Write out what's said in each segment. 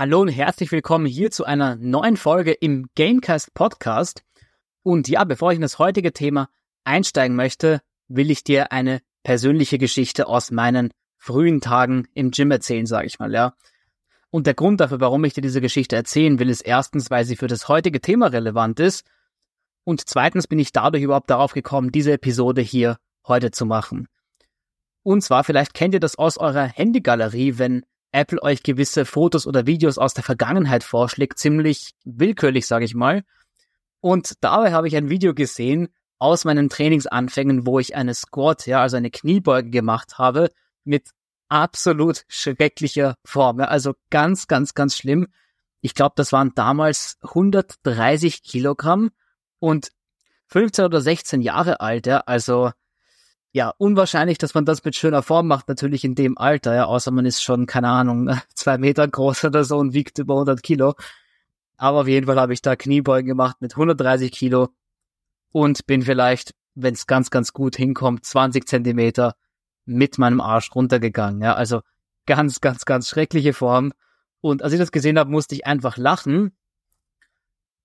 Hallo und herzlich willkommen hier zu einer neuen Folge im Gamecast Podcast. Und ja, bevor ich in das heutige Thema einsteigen möchte, will ich dir eine persönliche Geschichte aus meinen frühen Tagen im Gym erzählen, sage ich mal, ja. Und der Grund dafür, warum ich dir diese Geschichte erzählen will, ist erstens, weil sie für das heutige Thema relevant ist. Und zweitens bin ich dadurch überhaupt darauf gekommen, diese Episode hier heute zu machen. Und zwar, vielleicht kennt ihr das aus eurer Handygalerie, wenn Apple euch gewisse Fotos oder Videos aus der Vergangenheit vorschlägt, ziemlich willkürlich, sage ich mal. Und dabei habe ich ein Video gesehen aus meinen Trainingsanfängen, wo ich eine Squat, ja, also eine Kniebeuge gemacht habe mit absolut schrecklicher Form. Ja, also ganz, ganz, ganz schlimm. Ich glaube, das waren damals 130 Kilogramm und 15 oder 16 Jahre alt, ja, also ja, unwahrscheinlich, dass man das mit schöner Form macht, natürlich in dem Alter, ja, außer man ist schon, keine Ahnung, zwei Meter groß oder so und wiegt über 100 Kilo. Aber auf jeden Fall habe ich da Kniebeugen gemacht mit 130 Kilo und bin vielleicht, wenn es ganz, ganz gut hinkommt, 20 Zentimeter mit meinem Arsch runtergegangen, ja, also ganz, ganz, ganz schreckliche Form. Und als ich das gesehen habe, musste ich einfach lachen.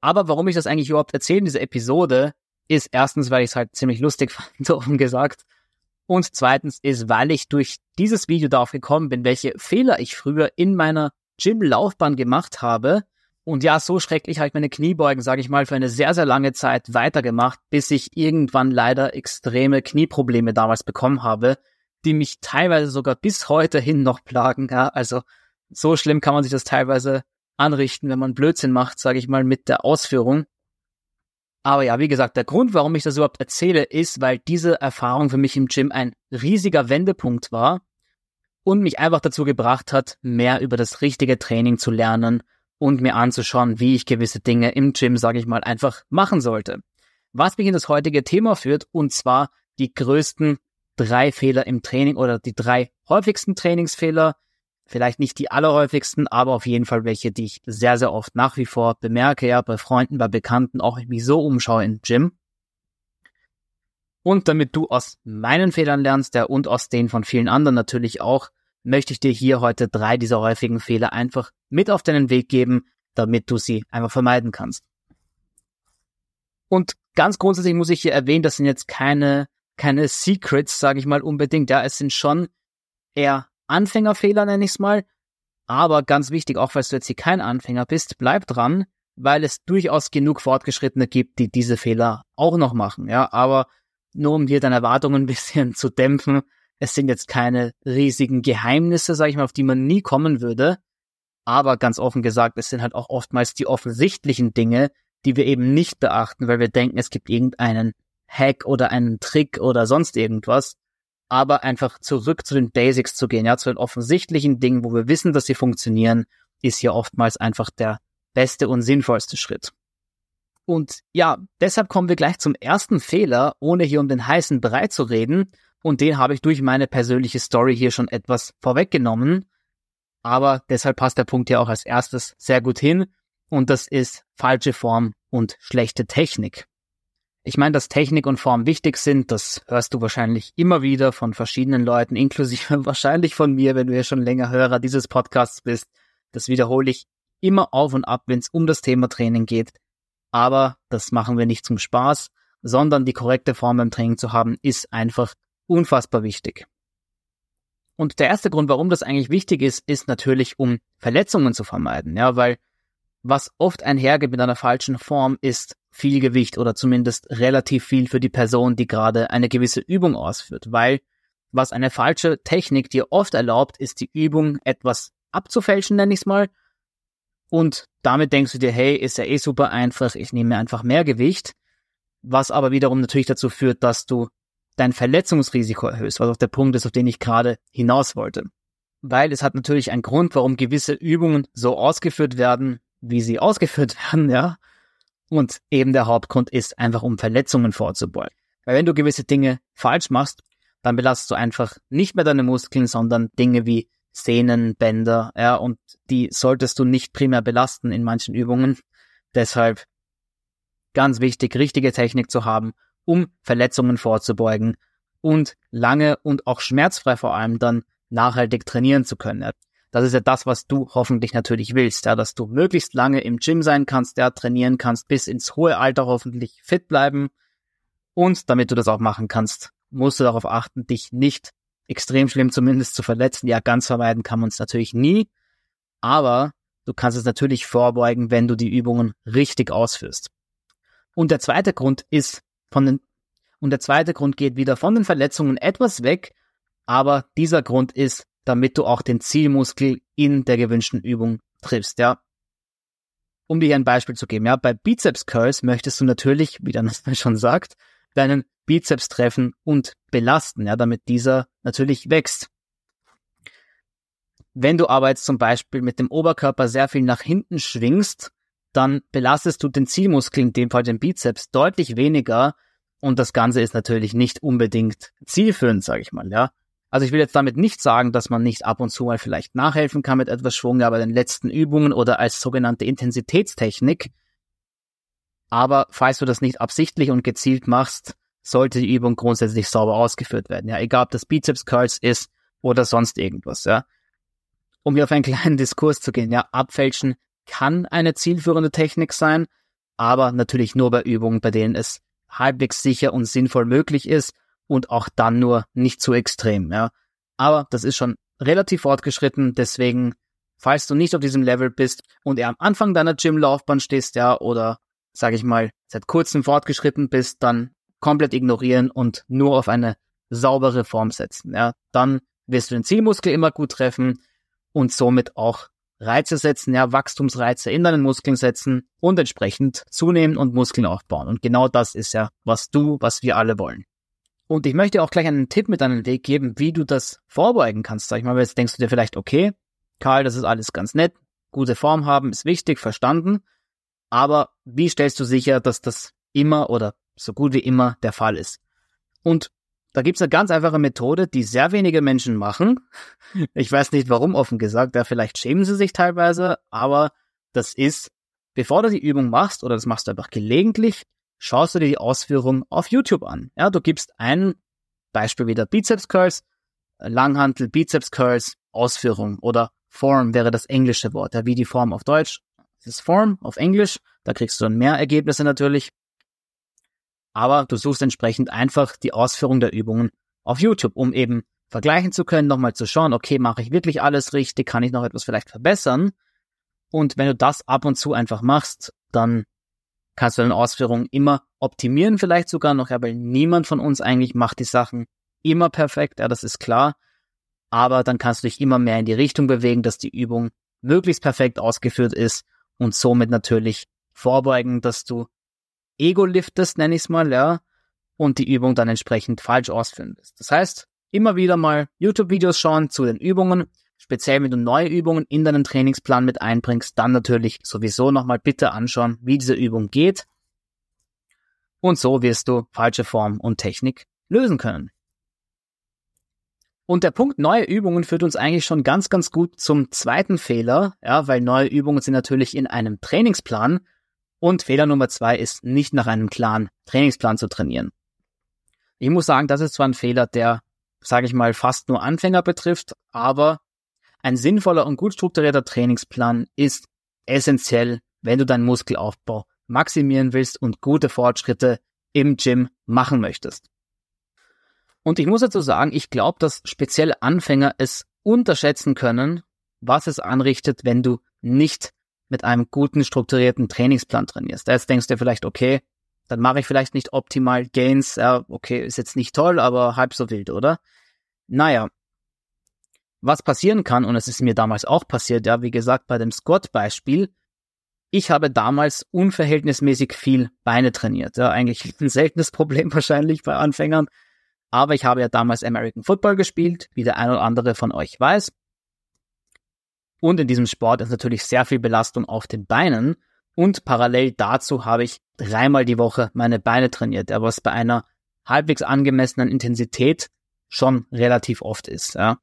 Aber warum ich das eigentlich überhaupt erzähle in dieser Episode, ist erstens, weil ich es halt ziemlich lustig fand, offen gesagt. Und zweitens ist, weil ich durch dieses Video darauf gekommen bin, welche Fehler ich früher in meiner Gym-Laufbahn gemacht habe. Und ja, so schrecklich habe ich meine Kniebeugen, sage ich mal, für eine sehr, sehr lange Zeit weitergemacht, bis ich irgendwann leider extreme Knieprobleme damals bekommen habe, die mich teilweise sogar bis heute hin noch plagen. Ja, also so schlimm kann man sich das teilweise anrichten, wenn man Blödsinn macht, sage ich mal, mit der Ausführung. Aber ja, wie gesagt, der Grund, warum ich das überhaupt erzähle, ist, weil diese Erfahrung für mich im Gym ein riesiger Wendepunkt war und mich einfach dazu gebracht hat, mehr über das richtige Training zu lernen und mir anzuschauen, wie ich gewisse Dinge im Gym, sage ich mal, einfach machen sollte. Was mich in das heutige Thema führt, und zwar die größten drei Fehler im Training oder die drei häufigsten Trainingsfehler, Vielleicht nicht die allerhäufigsten, aber auf jeden Fall welche, die ich sehr, sehr oft nach wie vor bemerke, ja, bei Freunden, bei Bekannten, auch wenn ich mich so umschaue im Gym. Und damit du aus meinen Fehlern lernst, ja, und aus denen von vielen anderen natürlich auch, möchte ich dir hier heute drei dieser häufigen Fehler einfach mit auf deinen Weg geben, damit du sie einfach vermeiden kannst. Und ganz grundsätzlich muss ich hier erwähnen, das sind jetzt keine, keine Secrets, sage ich mal unbedingt. Ja, es sind schon eher Anfängerfehler, nenne ich es mal. Aber ganz wichtig, auch falls du jetzt hier kein Anfänger bist, bleib dran, weil es durchaus genug Fortgeschrittene gibt, die diese Fehler auch noch machen. Ja, aber nur um dir deine Erwartungen ein bisschen zu dämpfen, es sind jetzt keine riesigen Geheimnisse, sage ich mal, auf die man nie kommen würde. Aber ganz offen gesagt, es sind halt auch oftmals die offensichtlichen Dinge, die wir eben nicht beachten, weil wir denken, es gibt irgendeinen Hack oder einen Trick oder sonst irgendwas aber einfach zurück zu den Basics zu gehen, ja, zu den offensichtlichen Dingen, wo wir wissen, dass sie funktionieren, ist hier oftmals einfach der beste und sinnvollste Schritt. Und ja, deshalb kommen wir gleich zum ersten Fehler, ohne hier um den heißen Brei zu reden. Und den habe ich durch meine persönliche Story hier schon etwas vorweggenommen. Aber deshalb passt der Punkt hier auch als erstes sehr gut hin. Und das ist falsche Form und schlechte Technik. Ich meine, dass Technik und Form wichtig sind, das hörst du wahrscheinlich immer wieder von verschiedenen Leuten, inklusive wahrscheinlich von mir, wenn du ja schon länger Hörer dieses Podcasts bist. Das wiederhole ich immer auf und ab, wenn es um das Thema Training geht. Aber das machen wir nicht zum Spaß, sondern die korrekte Form beim Training zu haben, ist einfach unfassbar wichtig. Und der erste Grund, warum das eigentlich wichtig ist, ist natürlich, um Verletzungen zu vermeiden. Ja, weil was oft einhergeht mit einer falschen Form, ist viel Gewicht oder zumindest relativ viel für die Person, die gerade eine gewisse Übung ausführt, weil was eine falsche Technik dir oft erlaubt, ist die Übung etwas abzufälschen, nenne ich es mal. Und damit denkst du dir, hey, ist ja eh super einfach, ich nehme einfach mehr Gewicht, was aber wiederum natürlich dazu führt, dass du dein Verletzungsrisiko erhöhst, was auch der Punkt ist, auf den ich gerade hinaus wollte. Weil es hat natürlich einen Grund, warum gewisse Übungen so ausgeführt werden, wie sie ausgeführt werden, ja. Und eben der Hauptgrund ist einfach, um Verletzungen vorzubeugen. Weil wenn du gewisse Dinge falsch machst, dann belastest du einfach nicht mehr deine Muskeln, sondern Dinge wie Sehnen, Bänder, ja, und die solltest du nicht primär belasten in manchen Übungen. Deshalb ganz wichtig, richtige Technik zu haben, um Verletzungen vorzubeugen und lange und auch schmerzfrei vor allem dann nachhaltig trainieren zu können. Das ist ja das, was du hoffentlich natürlich willst, ja, dass du möglichst lange im Gym sein kannst, ja, trainieren kannst, bis ins hohe Alter hoffentlich fit bleiben. Und damit du das auch machen kannst, musst du darauf achten, dich nicht extrem schlimm zumindest zu verletzen. Ja, ganz vermeiden kann man es natürlich nie, aber du kannst es natürlich vorbeugen, wenn du die Übungen richtig ausführst. Und der zweite Grund ist von den, und der zweite Grund geht wieder von den Verletzungen etwas weg, aber dieser Grund ist, damit du auch den Zielmuskel in der gewünschten Übung triffst, ja. Um dir ein Beispiel zu geben, ja, bei Bizeps Curls möchtest du natürlich, wie der Name schon sagt, deinen Bizeps treffen und belasten, ja, damit dieser natürlich wächst. Wenn du aber jetzt zum Beispiel mit dem Oberkörper sehr viel nach hinten schwingst, dann belastest du den Zielmuskel, in dem Fall den Bizeps, deutlich weniger und das Ganze ist natürlich nicht unbedingt zielführend, sage ich mal, ja. Also ich will jetzt damit nicht sagen, dass man nicht ab und zu mal vielleicht nachhelfen kann mit etwas Schwung, aber den letzten Übungen oder als sogenannte Intensitätstechnik. Aber falls du das nicht absichtlich und gezielt machst, sollte die Übung grundsätzlich sauber ausgeführt werden. Ja, egal ob das Bizeps Curls ist oder sonst irgendwas, ja. Um hier auf einen kleinen Diskurs zu gehen, ja, abfälschen kann eine zielführende Technik sein, aber natürlich nur bei Übungen, bei denen es halbwegs sicher und sinnvoll möglich ist und auch dann nur nicht zu extrem, ja. Aber das ist schon relativ fortgeschritten, deswegen, falls du nicht auf diesem Level bist und eher am Anfang deiner Gym-Laufbahn stehst, ja, oder sag ich mal, seit kurzem fortgeschritten bist, dann komplett ignorieren und nur auf eine saubere Form setzen, ja. Dann wirst du den Zielmuskel immer gut treffen und somit auch Reize setzen, ja, Wachstumsreize in deinen Muskeln setzen und entsprechend zunehmen und Muskeln aufbauen. Und genau das ist ja, was du, was wir alle wollen. Und ich möchte auch gleich einen Tipp mit an den Weg geben, wie du das vorbeugen kannst. Sag ich mal, jetzt denkst du dir vielleicht, okay, Karl, das ist alles ganz nett, gute Form haben ist wichtig, verstanden. Aber wie stellst du sicher, dass das immer oder so gut wie immer der Fall ist? Und da gibt's eine ganz einfache Methode, die sehr wenige Menschen machen. Ich weiß nicht warum, offen gesagt, ja, vielleicht schämen sie sich teilweise, aber das ist, bevor du die Übung machst, oder das machst du einfach gelegentlich, schaust du dir die Ausführung auf YouTube an. Ja, du gibst ein Beispiel wieder Bizeps Curls, Langhantel, Bizeps Curls, Ausführung oder Form wäre das englische Wort. Ja, wie die Form auf Deutsch. Das ist Form auf Englisch. Da kriegst du dann mehr Ergebnisse natürlich. Aber du suchst entsprechend einfach die Ausführung der Übungen auf YouTube, um eben vergleichen zu können, nochmal zu schauen, okay, mache ich wirklich alles richtig, kann ich noch etwas vielleicht verbessern? Und wenn du das ab und zu einfach machst, dann kannst du deine Ausführungen immer optimieren, vielleicht sogar noch, ja, weil niemand von uns eigentlich macht die Sachen immer perfekt, ja, das ist klar. Aber dann kannst du dich immer mehr in die Richtung bewegen, dass die Übung möglichst perfekt ausgeführt ist und somit natürlich vorbeugen, dass du Ego liftest, nenne ich es mal, ja, und die Übung dann entsprechend falsch ausführen wirst. Das heißt, immer wieder mal YouTube-Videos schauen zu den Übungen, Speziell wenn du neue Übungen in deinen Trainingsplan mit einbringst, dann natürlich sowieso nochmal bitte anschauen, wie diese Übung geht. Und so wirst du falsche Form und Technik lösen können. Und der Punkt neue Übungen führt uns eigentlich schon ganz, ganz gut zum zweiten Fehler, ja, weil neue Übungen sind natürlich in einem Trainingsplan und Fehler Nummer zwei ist nicht nach einem klaren Trainingsplan zu trainieren. Ich muss sagen, das ist zwar ein Fehler, der, sage ich mal, fast nur Anfänger betrifft, aber ein sinnvoller und gut strukturierter Trainingsplan ist essentiell, wenn du deinen Muskelaufbau maximieren willst und gute Fortschritte im Gym machen möchtest. Und ich muss dazu sagen, ich glaube, dass spezielle Anfänger es unterschätzen können, was es anrichtet, wenn du nicht mit einem guten strukturierten Trainingsplan trainierst. Jetzt denkst du dir vielleicht, okay, dann mache ich vielleicht nicht optimal Gains, ja, okay, ist jetzt nicht toll, aber halb so wild, oder? Naja, was passieren kann, und es ist mir damals auch passiert, ja, wie gesagt, bei dem Squat-Beispiel, ich habe damals unverhältnismäßig viel Beine trainiert. Ja, eigentlich ein seltenes Problem wahrscheinlich bei Anfängern. Aber ich habe ja damals American Football gespielt, wie der ein oder andere von euch weiß. Und in diesem Sport ist natürlich sehr viel Belastung auf den Beinen. Und parallel dazu habe ich dreimal die Woche meine Beine trainiert, was bei einer halbwegs angemessenen Intensität schon relativ oft ist. Ja.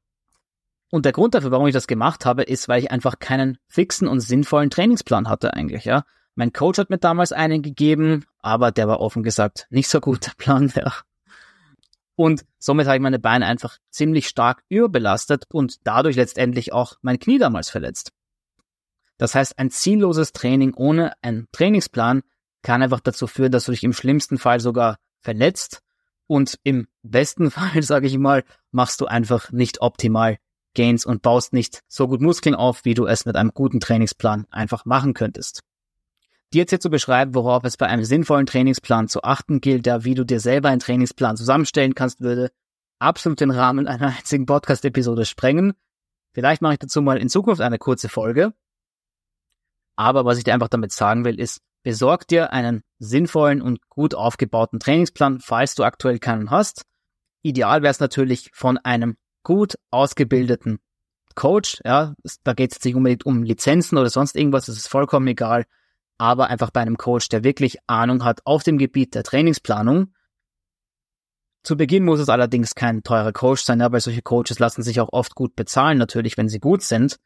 Und der Grund dafür, warum ich das gemacht habe, ist, weil ich einfach keinen fixen und sinnvollen Trainingsplan hatte eigentlich, ja. Mein Coach hat mir damals einen gegeben, aber der war offen gesagt nicht so gut, der Plan, ja. Und somit habe ich meine Beine einfach ziemlich stark überbelastet und dadurch letztendlich auch mein Knie damals verletzt. Das heißt, ein zielloses Training ohne einen Trainingsplan kann einfach dazu führen, dass du dich im schlimmsten Fall sogar verletzt und im besten Fall, sage ich mal, machst du einfach nicht optimal Gains und baust nicht so gut Muskeln auf, wie du es mit einem guten Trainingsplan einfach machen könntest. Dir jetzt hier zu beschreiben, worauf es bei einem sinnvollen Trainingsplan zu achten gilt, da wie du dir selber einen Trainingsplan zusammenstellen kannst, würde absolut den Rahmen einer einzigen Podcast-Episode sprengen. Vielleicht mache ich dazu mal in Zukunft eine kurze Folge. Aber was ich dir einfach damit sagen will, ist, besorg dir einen sinnvollen und gut aufgebauten Trainingsplan, falls du aktuell keinen hast. Ideal wäre es natürlich von einem gut ausgebildeten Coach. Ja, da geht es jetzt nicht unbedingt um Lizenzen oder sonst irgendwas, das ist vollkommen egal aber einfach bei einem Coach, der wirklich Ahnung hat auf dem Gebiet der Trainingsplanung. Zu Beginn muss es allerdings kein teurer Coach sein, aber solche Coaches lassen sich auch oft gut bezahlen, natürlich, wenn sie gut sind.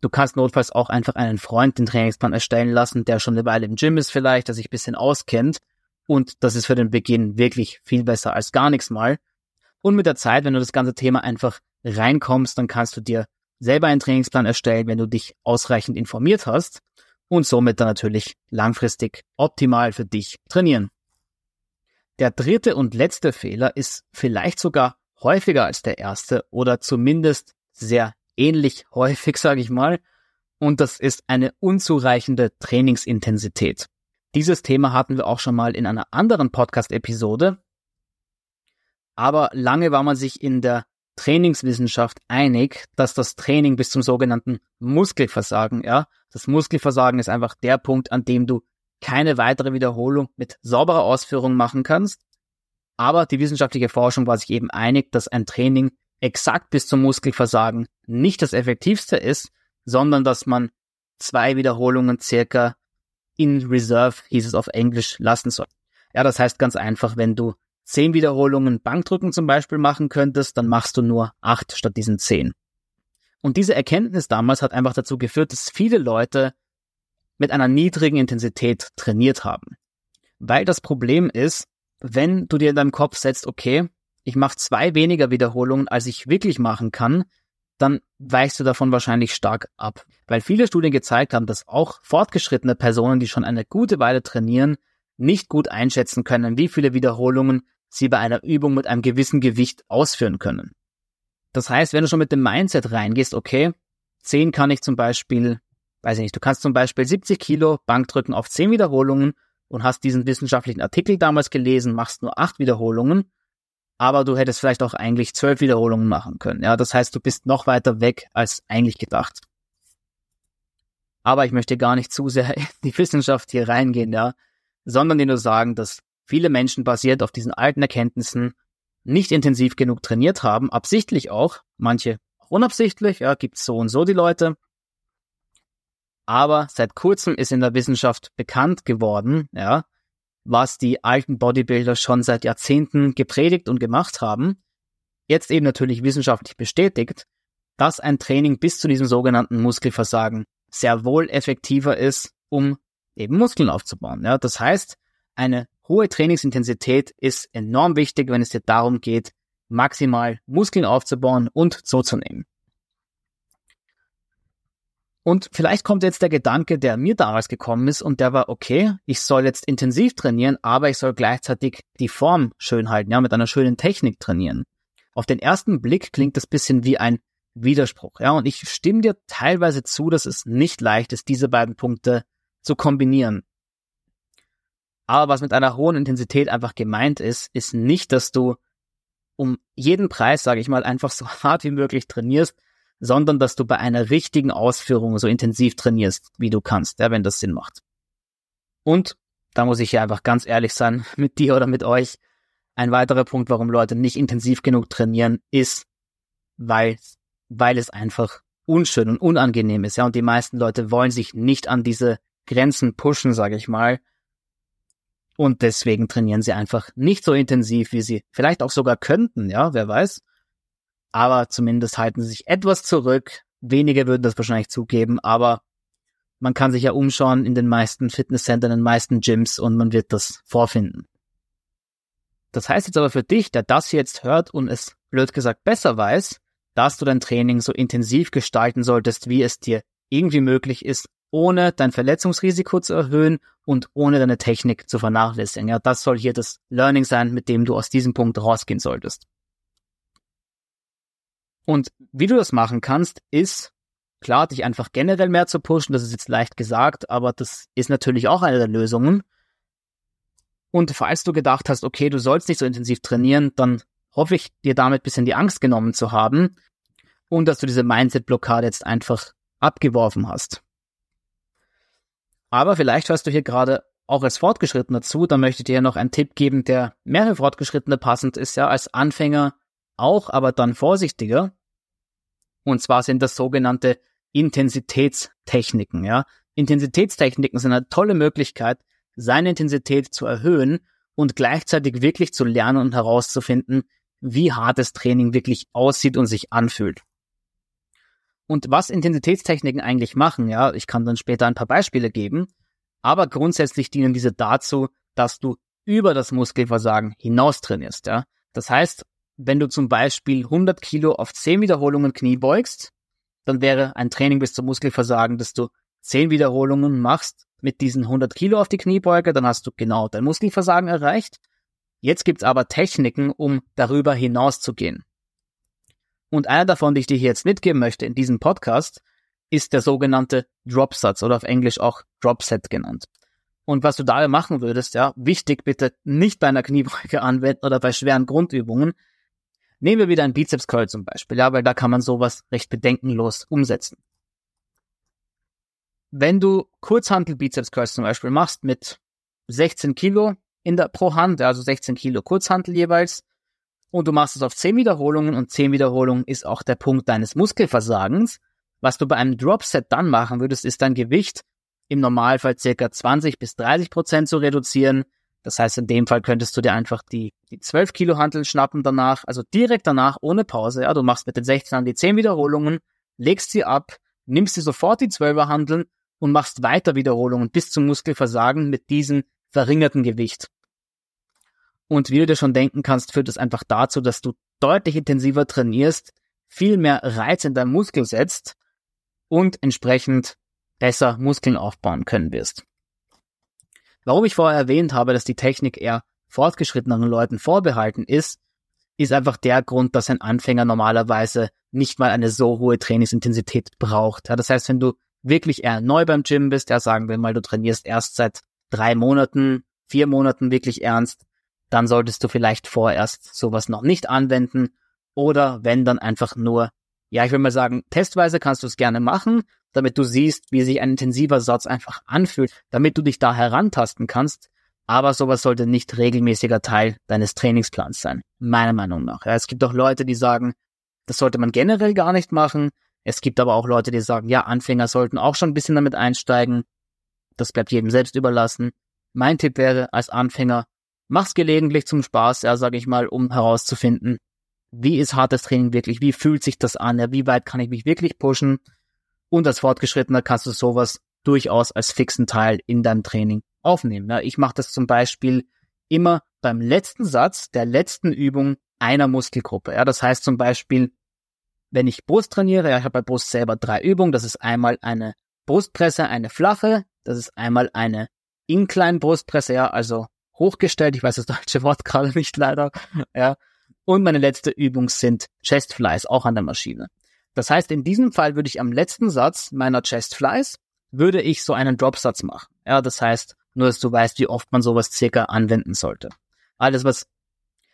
Du kannst notfalls auch einfach einen Freund den Trainingsplan erstellen lassen, der schon eine Weile im Gym ist vielleicht, der sich ein bisschen auskennt. Und das ist für den Beginn wirklich viel besser als gar nichts mal. Und mit der Zeit, wenn du das ganze Thema einfach reinkommst, dann kannst du dir selber einen Trainingsplan erstellen, wenn du dich ausreichend informiert hast und somit dann natürlich langfristig optimal für dich trainieren. Der dritte und letzte Fehler ist vielleicht sogar häufiger als der erste oder zumindest sehr ähnlich häufig, sage ich mal, und das ist eine unzureichende Trainingsintensität. Dieses Thema hatten wir auch schon mal in einer anderen Podcast-Episode, aber lange war man sich in der Trainingswissenschaft einig, dass das Training bis zum sogenannten Muskelversagen, ja, das Muskelversagen ist einfach der Punkt, an dem du keine weitere Wiederholung mit sauberer Ausführung machen kannst. Aber die wissenschaftliche Forschung war sich eben einig, dass ein Training exakt bis zum Muskelversagen nicht das effektivste ist, sondern dass man zwei Wiederholungen circa in Reserve, hieß es auf Englisch, lassen soll. Ja, das heißt ganz einfach, wenn du zehn Wiederholungen Bankdrücken zum Beispiel machen könntest, dann machst du nur acht statt diesen zehn. Und diese Erkenntnis damals hat einfach dazu geführt, dass viele Leute mit einer niedrigen Intensität trainiert haben. Weil das Problem ist, wenn du dir in deinem Kopf setzt, okay, ich mache zwei weniger Wiederholungen, als ich wirklich machen kann, dann weichst du davon wahrscheinlich stark ab. Weil viele Studien gezeigt haben, dass auch fortgeschrittene Personen, die schon eine gute Weile trainieren, nicht gut einschätzen können, wie viele Wiederholungen sie bei einer Übung mit einem gewissen Gewicht ausführen können. Das heißt, wenn du schon mit dem Mindset reingehst, okay, 10 kann ich zum Beispiel, weiß ich nicht, du kannst zum Beispiel 70 Kilo Bankdrücken auf 10 Wiederholungen und hast diesen wissenschaftlichen Artikel damals gelesen, machst nur 8 Wiederholungen, aber du hättest vielleicht auch eigentlich 12 Wiederholungen machen können. Ja, das heißt, du bist noch weiter weg als eigentlich gedacht. Aber ich möchte gar nicht zu sehr in die Wissenschaft hier reingehen, ja, sondern dir nur sagen, dass viele Menschen basiert auf diesen alten Erkenntnissen nicht intensiv genug trainiert haben, absichtlich auch, manche auch unabsichtlich, ja, gibt's so und so die Leute. Aber seit kurzem ist in der Wissenschaft bekannt geworden, ja, was die alten Bodybuilder schon seit Jahrzehnten gepredigt und gemacht haben. Jetzt eben natürlich wissenschaftlich bestätigt, dass ein Training bis zu diesem sogenannten Muskelversagen sehr wohl effektiver ist, um eben Muskeln aufzubauen. Ja, das heißt, eine hohe Trainingsintensität ist enorm wichtig, wenn es dir darum geht, maximal Muskeln aufzubauen und zuzunehmen. Und vielleicht kommt jetzt der Gedanke, der mir damals gekommen ist, und der war, okay, ich soll jetzt intensiv trainieren, aber ich soll gleichzeitig die Form schön halten, ja, mit einer schönen Technik trainieren. Auf den ersten Blick klingt das bisschen wie ein Widerspruch, ja, und ich stimme dir teilweise zu, dass es nicht leicht ist, diese beiden Punkte zu kombinieren. Aber was mit einer hohen Intensität einfach gemeint ist, ist nicht, dass du um jeden Preis, sage ich mal, einfach so hart wie möglich trainierst, sondern dass du bei einer richtigen Ausführung so intensiv trainierst, wie du kannst, ja, wenn das Sinn macht. Und da muss ich ja einfach ganz ehrlich sein mit dir oder mit euch. Ein weiterer Punkt, warum Leute nicht intensiv genug trainieren, ist, weil, weil es einfach unschön und unangenehm ist. Ja, und die meisten Leute wollen sich nicht an diese Grenzen pushen, sage ich mal, und deswegen trainieren sie einfach nicht so intensiv, wie sie vielleicht auch sogar könnten, ja, wer weiß. Aber zumindest halten sie sich etwas zurück. Wenige würden das wahrscheinlich zugeben, aber man kann sich ja umschauen in den meisten Fitnesscentern, in den meisten Gyms und man wird das vorfinden. Das heißt jetzt aber für dich, der das jetzt hört und es blöd gesagt besser weiß, dass du dein Training so intensiv gestalten solltest, wie es dir irgendwie möglich ist, ohne dein Verletzungsrisiko zu erhöhen und ohne deine Technik zu vernachlässigen. Ja, das soll hier das Learning sein, mit dem du aus diesem Punkt rausgehen solltest. Und wie du das machen kannst, ist klar, dich einfach generell mehr zu pushen. Das ist jetzt leicht gesagt, aber das ist natürlich auch eine der Lösungen. Und falls du gedacht hast, okay, du sollst nicht so intensiv trainieren, dann hoffe ich, dir damit bisschen die Angst genommen zu haben und dass du diese Mindset-Blockade jetzt einfach abgeworfen hast. Aber vielleicht hörst du hier gerade auch als Fortgeschrittener zu, dann möchte ich dir noch einen Tipp geben, der mehr für Fortgeschrittene passend ist, ja, als Anfänger auch, aber dann vorsichtiger. Und zwar sind das sogenannte Intensitätstechniken, ja. Intensitätstechniken sind eine tolle Möglichkeit, seine Intensität zu erhöhen und gleichzeitig wirklich zu lernen und herauszufinden, wie hartes Training wirklich aussieht und sich anfühlt. Und was Intensitätstechniken eigentlich machen, ja, ich kann dann später ein paar Beispiele geben, aber grundsätzlich dienen diese dazu, dass du über das Muskelversagen hinaus trainierst, ja. Das heißt, wenn du zum Beispiel 100 Kilo auf 10 Wiederholungen Knie beugst, dann wäre ein Training bis zum Muskelversagen, dass du 10 Wiederholungen machst mit diesen 100 Kilo auf die Kniebeuge, dann hast du genau dein Muskelversagen erreicht. Jetzt gibt's aber Techniken, um darüber hinaus zu gehen. Und einer davon, die ich dir hier jetzt mitgeben möchte in diesem Podcast, ist der sogenannte Dropsatz oder auf Englisch auch Dropset genannt. Und was du dabei machen würdest, ja, wichtig bitte nicht bei einer Kniebeuge anwenden oder bei schweren Grundübungen, Nehmen wir wieder einen Bizeps Curl zum Beispiel, ja, weil da kann man sowas recht bedenkenlos umsetzen. Wenn du Kurzhantel Bizeps Curls zum Beispiel machst mit 16 Kilo in der, pro Hand, also 16 Kilo Kurzhantel jeweils, und du machst es auf 10 Wiederholungen und 10 Wiederholungen ist auch der Punkt deines Muskelversagens. Was du bei einem Dropset dann machen würdest, ist dein Gewicht im Normalfall circa 20 bis 30 Prozent zu reduzieren das heißt, in dem Fall könntest du dir einfach die, die 12 Kilo Hantel schnappen danach, also direkt danach, ohne Pause. Ja, du machst mit den 16 an die 10 Wiederholungen, legst sie ab, nimmst dir sofort die 12er Handeln und machst weiter Wiederholungen bis zum Muskelversagen mit diesem verringerten Gewicht. Und wie du dir schon denken kannst, führt es einfach dazu, dass du deutlich intensiver trainierst, viel mehr Reiz in deinem Muskel setzt und entsprechend besser Muskeln aufbauen können wirst. Warum ich vorher erwähnt habe, dass die Technik eher fortgeschritteneren Leuten vorbehalten ist, ist einfach der Grund, dass ein Anfänger normalerweise nicht mal eine so hohe Trainingsintensität braucht. Ja, das heißt, wenn du wirklich eher neu beim Gym bist, ja, sagen wir mal, du trainierst erst seit drei Monaten, vier Monaten wirklich ernst, dann solltest du vielleicht vorerst sowas noch nicht anwenden oder wenn dann einfach nur, ja, ich will mal sagen, testweise kannst du es gerne machen, damit du siehst, wie sich ein intensiver Satz einfach anfühlt, damit du dich da herantasten kannst. Aber sowas sollte nicht regelmäßiger Teil deines Trainingsplans sein, meiner Meinung nach. Ja, es gibt auch Leute, die sagen, das sollte man generell gar nicht machen. Es gibt aber auch Leute, die sagen, ja, Anfänger sollten auch schon ein bisschen damit einsteigen. Das bleibt jedem selbst überlassen. Mein Tipp wäre, als Anfänger, mach's gelegentlich zum Spaß, ja, sag ich mal, um herauszufinden, wie ist hartes Training wirklich, wie fühlt sich das an, ja, wie weit kann ich mich wirklich pushen und als Fortgeschrittener kannst du sowas durchaus als fixen Teil in deinem Training aufnehmen. Ja, ich mache das zum Beispiel immer beim letzten Satz der letzten Übung einer Muskelgruppe. Ja, das heißt zum Beispiel, wenn ich Brust trainiere, ja, ich habe bei Brust selber drei Übungen. Das ist einmal eine Brustpresse, eine flache. Das ist einmal eine Incline Brustpresse, ja, also hochgestellt. Ich weiß das deutsche Wort gerade nicht leider. Ja. Und meine letzte Übung sind Chest Flies, auch an der Maschine. Das heißt, in diesem Fall würde ich am letzten Satz meiner Chest Flies, würde ich so einen Dropsatz machen. Ja, das heißt, nur dass du weißt, wie oft man sowas circa anwenden sollte. Alles was,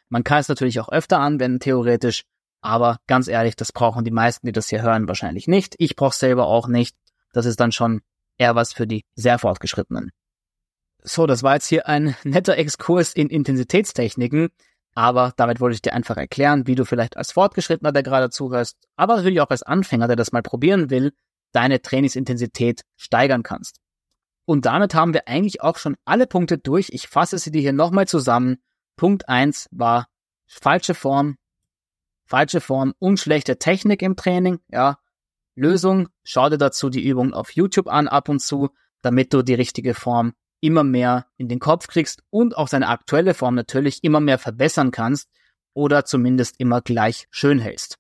man kann es natürlich auch öfter anwenden, theoretisch, aber ganz ehrlich, das brauchen die meisten, die das hier hören, wahrscheinlich nicht. Ich brauche selber auch nicht. Das ist dann schon eher was für die sehr fortgeschrittenen. So, das war jetzt hier ein netter Exkurs in Intensitätstechniken. Aber damit wollte ich dir einfach erklären, wie du vielleicht als Fortgeschrittener, der gerade zuhörst, aber natürlich auch als Anfänger, der das mal probieren will, deine Trainingsintensität steigern kannst. Und damit haben wir eigentlich auch schon alle Punkte durch. Ich fasse sie dir hier nochmal zusammen. Punkt eins war falsche Form, falsche Form und schlechte Technik im Training. Ja, Lösung, schau dir dazu die Übung auf YouTube an ab und zu, damit du die richtige Form immer mehr in den Kopf kriegst und auch seine aktuelle Form natürlich immer mehr verbessern kannst oder zumindest immer gleich schön hältst.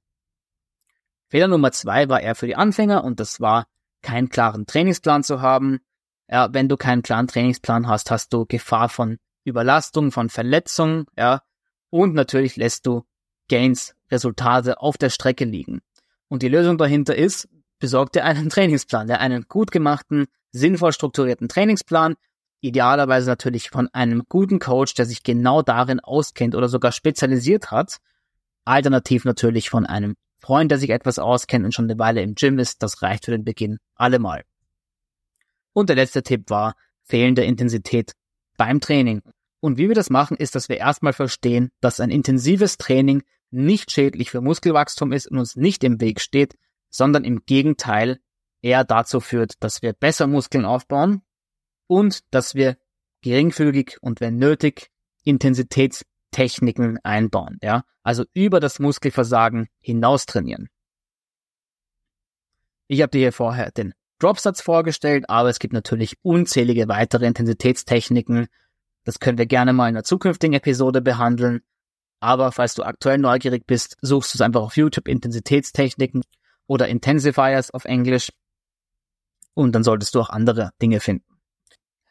Fehler Nummer zwei war eher für die Anfänger und das war, keinen klaren Trainingsplan zu haben. Ja, wenn du keinen klaren Trainingsplan hast, hast du Gefahr von Überlastung, von Verletzung, ja, und natürlich lässt du Gains, Resultate auf der Strecke liegen. Und die Lösung dahinter ist, besorg dir einen Trainingsplan, der einen gut gemachten, sinnvoll strukturierten Trainingsplan, idealerweise natürlich von einem guten Coach, der sich genau darin auskennt oder sogar spezialisiert hat, alternativ natürlich von einem Freund, der sich etwas auskennt und schon eine Weile im Gym ist, das reicht für den Beginn allemal. Und der letzte Tipp war fehlende Intensität beim Training. Und wie wir das machen, ist, dass wir erstmal verstehen, dass ein intensives Training nicht schädlich für Muskelwachstum ist und uns nicht im Weg steht, sondern im Gegenteil eher dazu führt, dass wir besser Muskeln aufbauen und dass wir geringfügig und wenn nötig Intensitätstechniken einbauen, ja, also über das Muskelversagen hinaus trainieren. Ich habe dir hier vorher den Dropsatz vorgestellt, aber es gibt natürlich unzählige weitere Intensitätstechniken. Das können wir gerne mal in einer zukünftigen Episode behandeln. Aber falls du aktuell neugierig bist, suchst du es einfach auf YouTube Intensitätstechniken oder Intensifiers auf Englisch. Und dann solltest du auch andere Dinge finden.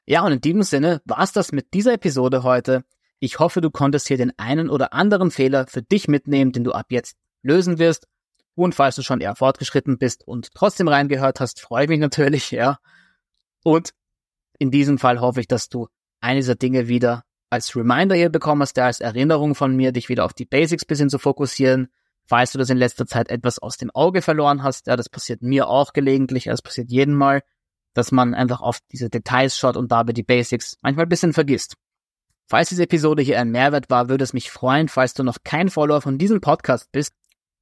Ja, und in diesem Sinne war es das mit dieser Episode heute. Ich hoffe, du konntest hier den einen oder anderen Fehler für dich mitnehmen, den du ab jetzt lösen wirst. Und falls du schon eher fortgeschritten bist und trotzdem reingehört hast, freue ich mich natürlich, ja. Und in diesem Fall hoffe ich, dass du eine dieser Dinge wieder als Reminder hier bekommen hast, der als Erinnerung von mir, dich wieder auf die Basics bisschen zu fokussieren. Falls du das in letzter Zeit etwas aus dem Auge verloren hast, ja, das passiert mir auch gelegentlich, das passiert jedem Mal, dass man einfach auf diese Details schaut und dabei die Basics manchmal ein bisschen vergisst. Falls diese Episode hier ein Mehrwert war, würde es mich freuen, falls du noch kein Follower von diesem Podcast bist,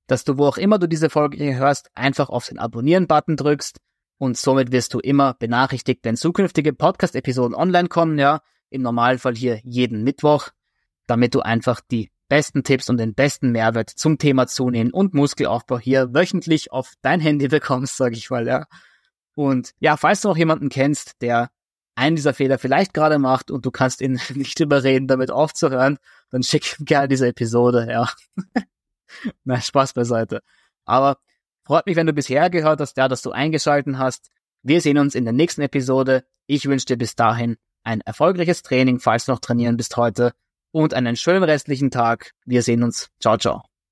dass du, wo auch immer du diese Folge hier hörst, einfach auf den Abonnieren-Button drückst und somit wirst du immer benachrichtigt, wenn zukünftige Podcast-Episoden online kommen, ja, im Normalfall hier jeden Mittwoch, damit du einfach die besten Tipps und den besten Mehrwert zum Thema Zunehmen und Muskelaufbau hier wöchentlich auf dein Handy bekommst, sag ich mal, ja. Und ja, falls du auch jemanden kennst, der einen dieser Fehler vielleicht gerade macht und du kannst ihn nicht überreden, damit aufzuhören, dann schick ihm gerne diese Episode, ja. Na, Spaß beiseite. Aber freut mich, wenn du bisher gehört hast, ja, dass du eingeschalten hast. Wir sehen uns in der nächsten Episode. Ich wünsche dir bis dahin ein erfolgreiches Training, falls du noch trainieren bist heute und einen schönen restlichen Tag. Wir sehen uns. Ciao, ciao.